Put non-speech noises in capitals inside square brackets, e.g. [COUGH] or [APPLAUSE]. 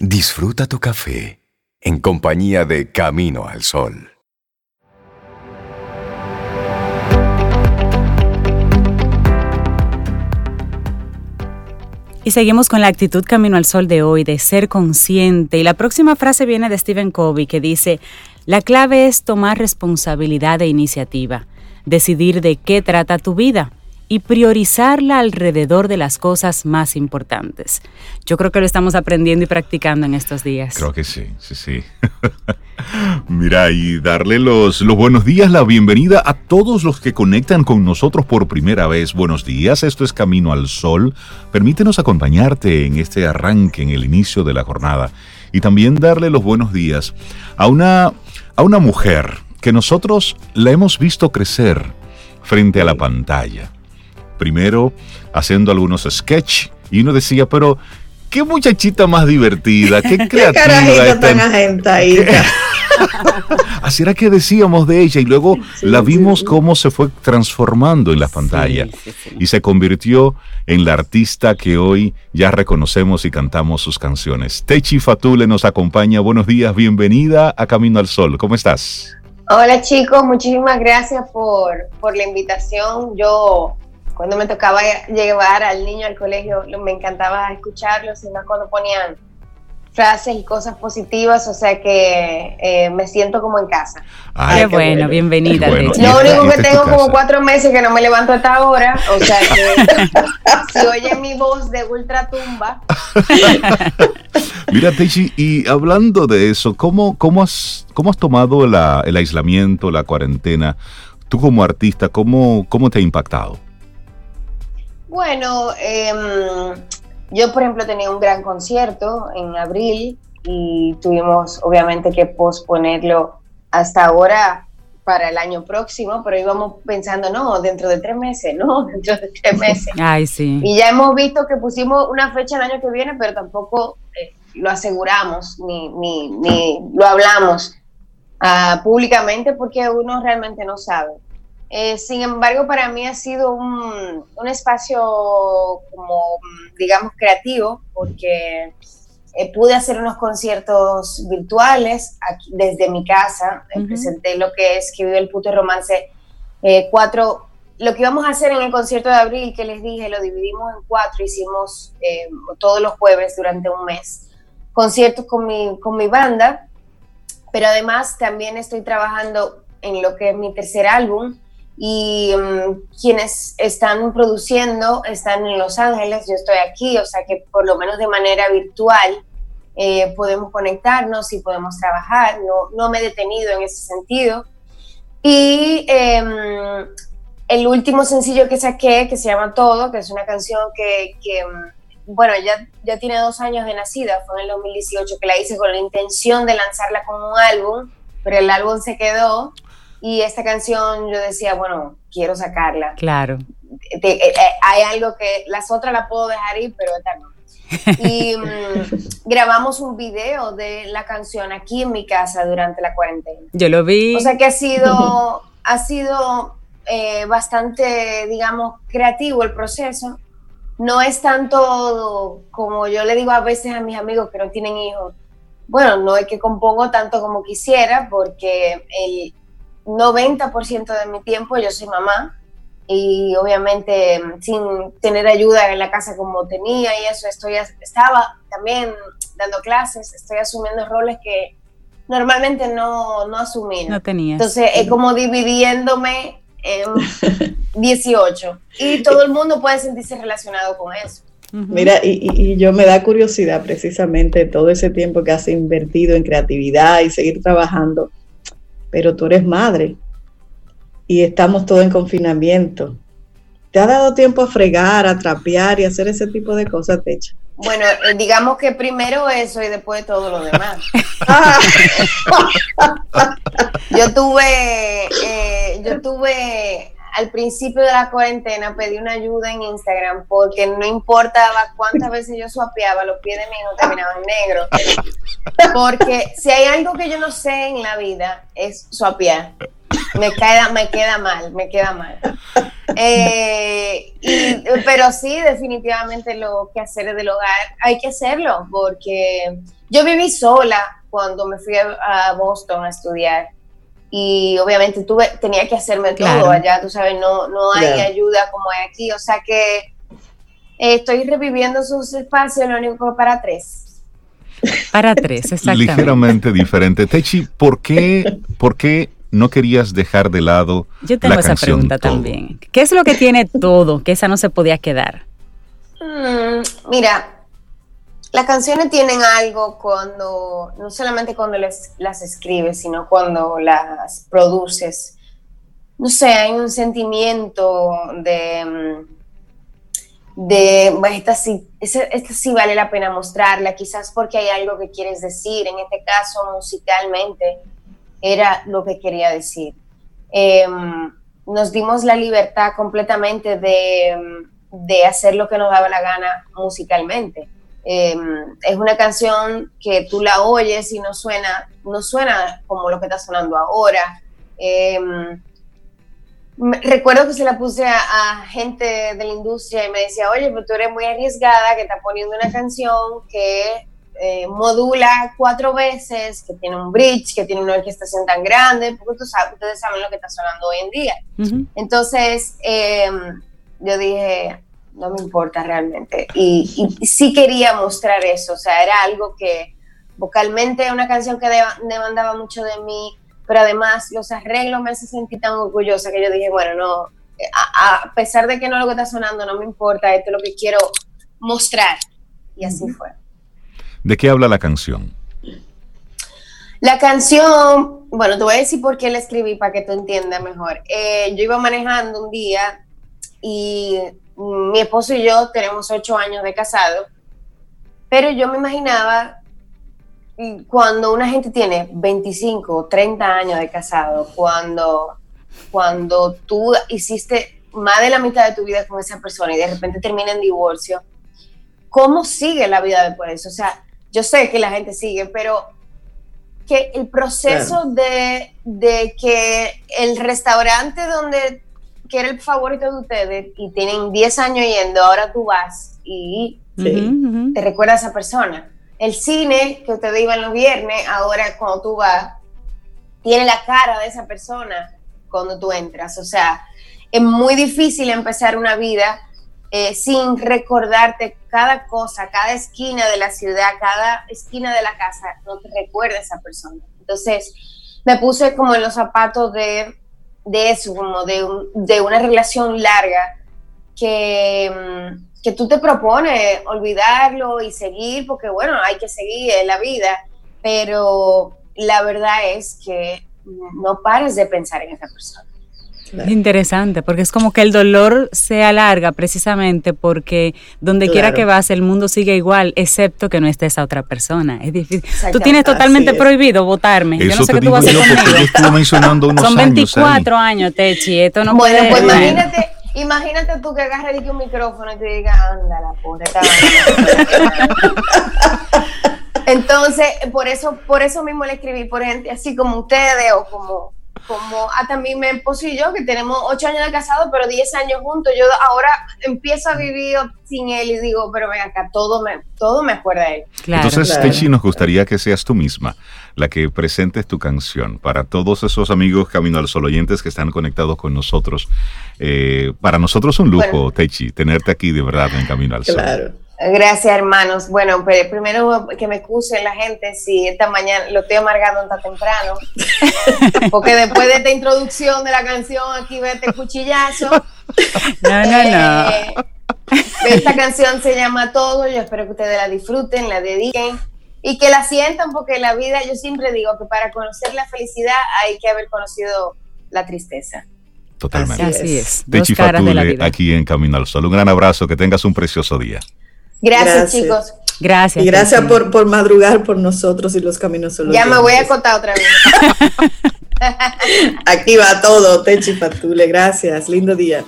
Disfruta tu café en compañía de Camino al Sol. Y seguimos con la actitud Camino al Sol de hoy, de ser consciente. Y la próxima frase viene de Stephen Covey que dice, la clave es tomar responsabilidad e iniciativa, decidir de qué trata tu vida y priorizarla alrededor de las cosas más importantes. Yo creo que lo estamos aprendiendo y practicando en estos días. Creo que sí, sí, sí. [LAUGHS] Mira, y darle los, los buenos días, la bienvenida a todos los que conectan con nosotros por primera vez. Buenos días, esto es Camino al Sol. Permítenos acompañarte en este arranque, en el inicio de la jornada. Y también darle los buenos días a una, a una mujer que nosotros la hemos visto crecer frente a la pantalla primero haciendo algunos sketch y uno decía, pero qué muchachita más divertida, qué [LAUGHS] creativa. ¿Qué [LAUGHS] Así era que decíamos de ella y luego la vimos cómo se fue transformando en la pantalla y se convirtió en la artista que hoy ya reconocemos y cantamos sus canciones. Techi Fatule nos acompaña. Buenos días, bienvenida a Camino al Sol. ¿Cómo estás? Hola chicos, muchísimas gracias por, por la invitación. Yo cuando me tocaba llevar al niño al colegio, me encantaba escucharlo, sino cuando ponían frases y cosas positivas, o sea que eh, me siento como en casa. qué, bueno, bienvenida. Lo único que tengo como cuatro meses que no me levanto hasta ahora, o sea que [LAUGHS] si oye mi voz de ultratumba. [LAUGHS] Mira, Teichi, y hablando de eso, ¿cómo, cómo, has, cómo has tomado el aislamiento, la cuarentena? Tú como artista, ¿cómo, cómo te ha impactado? Bueno, em, yo por ejemplo tenía un gran concierto en abril y tuvimos obviamente que posponerlo hasta ahora para el año próximo, pero íbamos pensando, no, dentro de tres meses, no, [LAUGHS] dentro de tres meses. Ay, sí. Y ya hemos visto que pusimos una fecha el año que viene, pero tampoco eh, lo aseguramos ni, ni, ni lo hablamos uh, públicamente porque uno realmente no sabe. Eh, sin embargo, para mí ha sido un, espacio como, digamos, creativo, porque eh, pude hacer unos conciertos virtuales desde mi casa. Presenté lo que es que vive el puto romance eh, cuatro. Lo que íbamos a hacer en el concierto de abril, que les dije, lo dividimos en cuatro, hicimos todos los jueves durante un mes conciertos con mi, con mi banda, pero además también estoy trabajando en lo que es mi tercer álbum, y mm, quienes están produciendo están en Los Ángeles, yo estoy aquí, o sea que por lo menos de manera virtual eh, podemos conectarnos y podemos trabajar, no, no, me he detenido en ese sentido. Y em, el último sencillo que saqué, que se llama Todo, que es una canción que, que mm, bueno, ya, ya tiene dos años de nacida, fue en el 2018 que la hice con la intención de lanzarla como un álbum, pero el álbum se quedó y esta canción yo decía, bueno, quiero sacarla. Claro. Eh, eh, hay algo que las otras la puedo dejar ir, pero esta no. [LAUGHS] Y mm, grabamos un video de la canción aquí en mi casa durante la cuarentena. Yo lo vi. O sea que ha sido, [LAUGHS] ha sido eh, bastante, digamos, creativo el proceso. No es tanto como yo le digo a veces a mis amigos que no tienen hijos. Bueno, no es que compongo tanto como quisiera, porque el, 90% de mi tiempo yo soy mamá y obviamente mm, sin tener ayuda en la casa como tenía y eso, estoy, estaba también dando clases, estoy asumiendo roles que normalmente no, no asumía. No tenía. Entonces es como dividiéndome en [LAUGHS] 18 y todo el mundo puede sentirse relacionado con eso. Mira, y, y, yo me da curiosidad precisamente todo ese tiempo que has invertido en creatividad y seguir trabajando pero tú eres madre y estamos todos en confinamiento. ¿Te ha dado tiempo a fregar, a trapear y hacer ese tipo de cosas, Techa? Bueno, eh, digamos que primero eso y después todo lo demás. [LAUGHS] [LAUGHS] yo tuve, eh, yo tuve al principio de la cuarentena pedí una ayuda en Instagram porque no importaba cuántas veces yo suapeaba, los pies de mi hijo terminaban negros. Porque si hay algo que yo no sé en la vida es suapear. Me queda, me queda mal, me queda mal. Eh, pero sí, definitivamente lo que hacer del hogar hay que hacerlo, porque yo viví sola cuando me fui a, Boston a estudiar y obviamente tuve, tenía que hacerme todo allá, tú sabes, no, no hay ayuda como hay aquí, o sea que eh, estoy reviviendo sus espacios, lo único para tres. Para tres, [LAUGHS] exactamente. Ligeramente diferente. Techi, ¿por qué, ¿por qué no querías dejar de lado Yo tengo esa pregunta también. ¿Qué es lo que tiene todo que esa no se podía quedar? Mm, mira, las canciones tienen algo cuando, no solamente cuando las escribes, sino cuando las produces. No sé, hay un sentimiento de, mm, de esta sí, esta sí vale la pena mostrarla, quizás porque hay algo que quieres decir, en este caso musicalmente era lo que quería decir. Em, nos dimos la libertad completamente de, de, hacer lo que nos daba la gana musicalmente. Em, es una canción que tú la oyes y no suena, no suena como lo que está sonando ahora. Em, recuerdo que se la puse a, gente de la industria y me decía, oye, pero tú eres muy arriesgada que está poniendo una canción que eh, modula cuatro veces, que tiene un bridge, que tiene una orquestación tan grande, porque ustedes saben lo que está sonando hoy en día. Entonces, em, yo dije, no me importa realmente. Y, sí quería mostrar eso, o sea, era algo que vocalmente una canción que demandaba mucho de mí, pero además los arreglos me hacen sentir tan orgullosa que yo dije, bueno, no, a, pesar de que no lo que está sonando no me importa, esto es lo que quiero mostrar. Y así fue. ¿De qué habla la canción? La canción, bueno, te voy a decir por qué la escribí para que tú entiendas mejor. Eh, yo iba manejando un día y mi esposo y yo tenemos ocho años de casado, pero yo me imaginaba cuando una gente tiene 25 o 30 años de casado, cuando, cuando tú hiciste más de la mitad de tu vida con esa persona y de repente termina en divorcio, ¿cómo sigue la vida después de eso? O sea, yo sé que la gente sigue, pero que el proceso de, de, que el restaurante donde que era el favorito de ustedes y tienen 10 años yendo, ahora tú vas y te recuerda a esa persona. El cine que ustedes iban los viernes, ahora cuando tú vas, tiene la cara de esa persona cuando tú entras. O sea, es muy difícil empezar una vida eh, sin recordarte cada cosa, cada esquina de la ciudad, cada esquina de la casa, no te recuerda a esa persona. Entonces, me puse como en los zapatos de, de eso, como de, de una relación larga que, mm, que tú te propones olvidarlo y seguir, porque bueno, hay que seguir en la vida, pero la verdad es que no pares de pensar en esa persona. Es interesante, porque es como que el dolor se alarga precisamente porque donde quiera que vas el mundo sigue igual, excepto que no esté esa otra persona. Es difícil. Tú tienes totalmente prohibido votarme. Yo no sé qué tú vas a hacer conmigo. mencionando unos Son 24 años, Techi. Esto no bueno, pues imagínate, imagínate tú que agarres un micrófono y te digas, anda la pobre, [LAUGHS] Entonces, por eso, por eso mismo le escribí por gente así como ustedes o como como a también mi esposo y yo, que tenemos ocho años de casado, pero diez años juntos, yo ahora empiezo a vivir sin él y digo, pero ven acá, todo me, todo me acuerda a él. Entonces, Techi, nos gustaría que seas tú misma la que presentes tu canción para todos esos amigos Camino al Sol oyentes que están conectados con nosotros. Eh, para nosotros es un lujo, Techi, tenerte aquí de verdad en Camino al Sol. Claro. Gracias, hermanos. Bueno, pero primero que me excusen la gente si esta mañana lo estoy amargando tan temprano, [LAUGHS] porque después de esta introducción de la canción, aquí vete este cuchillazo. [LAUGHS] No, no, no. Eh, esta canción se llama Todo, yo espero que ustedes la disfruten, la dediquen y que la sientan, porque la vida, yo siempre digo que para conocer la felicidad hay que haber conocido la tristeza. Totalmente. Así es. Techi Fatule, aquí en Camino al Sol. Un gran abrazo, que tengas un precioso día. Gracias, chicos. Gracias. Y gracias por, por, madrugar por nosotros y los caminos solos. Ya me voy a contar otra vez. [LAUGHS] Aquí va todo, Techi Fatule. Gracias. Lindo día.